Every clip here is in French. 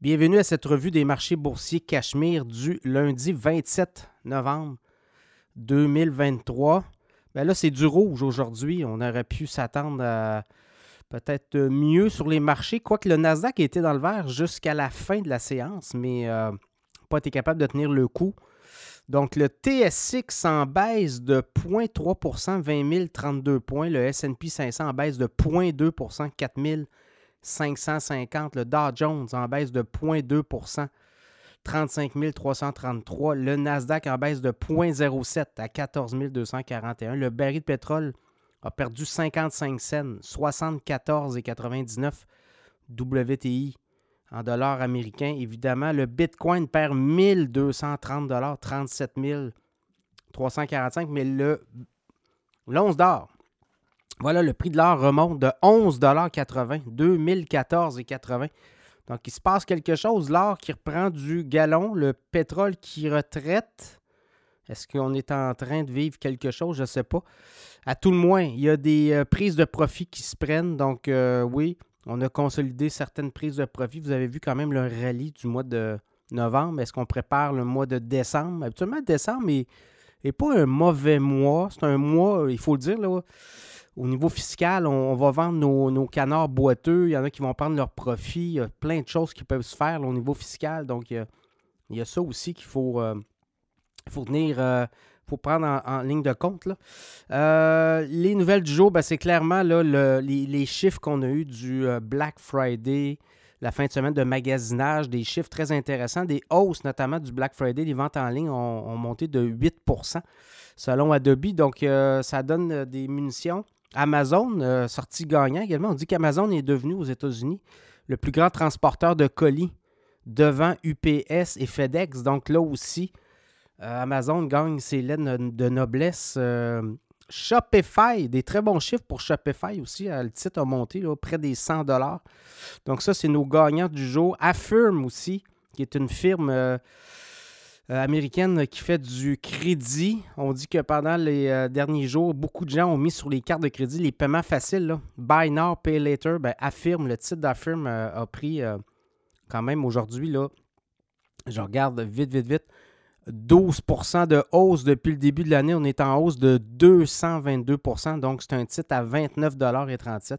Bienvenue à cette revue des marchés boursiers Cachemire du lundi 27 novembre 2023. Ben là, c'est du rouge aujourd'hui. On aurait pu s'attendre à peut-être mieux sur les marchés, quoique le Nasdaq était dans le vert jusqu'à la fin de la séance, mais euh, pas été capable de tenir le coup. Donc, le TSX en baisse de 0,3% 20 032 points. Le SP 500 en baisse de 0,2% 4 550. Le Dow Jones en baisse de 0,2% 35 333. Le Nasdaq en baisse de 0,07 à 14 241. Le baril de pétrole a perdu 55 cents, 74,99 WTI en dollars américains. Évidemment, le Bitcoin perd 1230 dollars, 37 345, mais le l'once d'or voilà, le prix de l'or remonte de 11,80 2014,80 Donc, il se passe quelque chose. L'or qui reprend du galon, le pétrole qui retraite. Est-ce qu'on est en train de vivre quelque chose? Je ne sais pas. À tout le moins, il y a des euh, prises de profit qui se prennent. Donc, euh, oui, on a consolidé certaines prises de profit. Vous avez vu quand même le rallye du mois de novembre. Est-ce qu'on prépare le mois de décembre? Habituellement, décembre n'est pas un mauvais mois. C'est un mois, il faut le dire, là, au niveau fiscal, on, va vendre nos, canards boiteux. Il y en a qui vont prendre leur profit. Il y a plein de choses qui peuvent se faire au niveau fiscal. Donc, il y a, ça aussi qu'il faut, euh, faut tenir. Euh, faut prendre en, ligne de compte. Euh, les nouvelles du jour, ben, c'est clairement là, les, chiffres qu'on a eus du Black Friday, la fin de semaine de magasinage, des chiffres très intéressants, des hausses notamment du Black Friday. Les ventes en ligne ont monté de 8% selon Adobe. Donc, ça donne des munitions Amazon, euh, sorti gagnant également. On dit qu'Amazon est devenu aux États-Unis le plus grand transporteur de colis devant UPS et FedEx. Donc là aussi, euh, Amazon gagne ses lettres de noblesse. Euh, Shopify, des très bons chiffres pour Shopify aussi. le titre a monté près des 100 Donc ça, c'est nos gagnants du jour. Affirm aussi, qui est une firme américaine qui fait du crédit. On dit que pendant les euh, derniers jours, beaucoup de gens ont mis sur les cartes de crédit les paiements faciles. Buy now, pay later. Ben, affirme, le titre d'Affirm euh, a pris quand même aujourd'hui, je regarde vite, vite, vite, 12% de hausse depuis le début de l'année. On est en hausse de 222% donc c'est un titre à 29,37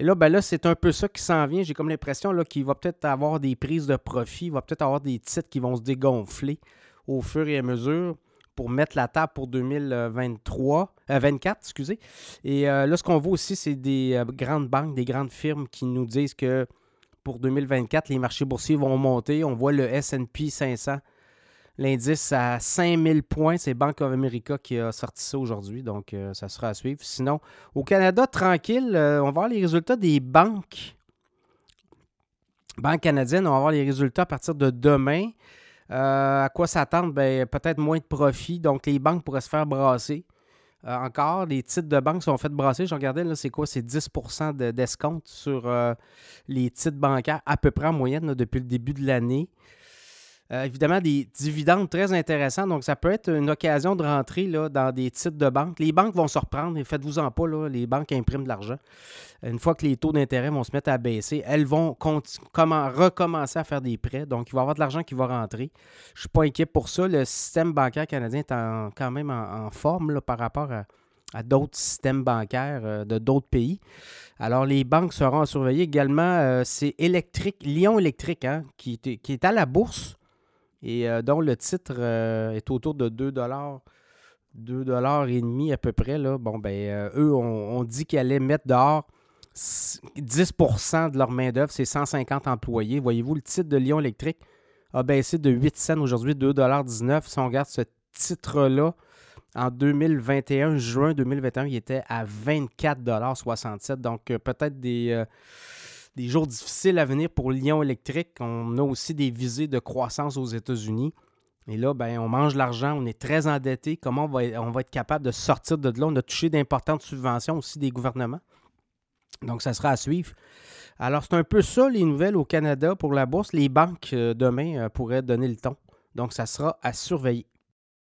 et là, ben là c'est un peu ça qui s'en vient. J'ai comme l'impression qu'il va peut-être avoir des prises de profit, il va peut-être avoir des titres qui vont se dégonfler au fur et à mesure pour mettre la table pour 2023, 24, euh, excusez. Et euh, là, ce qu'on voit aussi, c'est des euh, grandes banques, des grandes firmes qui nous disent que pour 2024, les marchés boursiers vont monter. On voit le S&P 500 L'indice à 5000 points, c'est Bank of America qui a sorti ça aujourd'hui, donc euh, ça sera à suivre. Sinon, au Canada, tranquille, euh, on va voir les résultats des banques. Banque canadienne, on va voir les résultats à partir de demain. Euh, à quoi s'attendre? Ben, peut-être moins de profit, donc les banques pourraient se faire brasser. encore, les titres de banque sont faits brasser. Je regardais, là, c'est quoi? C'est 10% d'escompte sur les titres bancaires, à peu près en moyenne depuis le début de l'année. Euh, évidemment, des dividendes très intéressants. Donc, ça peut être une occasion de rentrer là, dans des titres de banque. Les banques vont se reprendre, faites-vous-en pas, là, les banques impriment de l'argent. Une fois que les taux d'intérêt vont se mettre à baisser, elles vont recommencer à faire des prêts. Donc, il va y avoir de l'argent qui va rentrer. Je ne suis pas inquiet pour ça. Le système bancaire canadien est quand même en, forme par rapport à, d'autres systèmes bancaires euh, de d'autres pays. Alors, les banques seront à surveiller également. euh, c'est électrique, Lyon Électrique, hein, qui, qui, est à la bourse et euh, dont le titre euh, est autour de 2 2 et demi à peu près. Bon, ben, euh, eux, on, dit qu'ils allaient mettre dehors 10% de leur main-d'œuvre, c'est 150 employés. Voyez-vous, le titre de Lyon Électrique a baissé de 8 cents aujourd'hui, 2,19 Si on regarde ce titre-là, en 2021, juin 2021, il était à 24,67 Donc, peut-être des des jours difficiles à venir pour Lyon Électrique. On a aussi des visées de croissance aux États-Unis. Et là, ben, on mange l'argent, on est très endetté. Comment on va, on va être capable de sortir de là? On a touché d'importantes subventions aussi des gouvernements. Donc, ça sera à suivre. Alors, c'est un peu ça les nouvelles au Canada pour la bourse. Les banques, euh, demain, euh, pourraient donner le ton. Donc, ça sera à surveiller.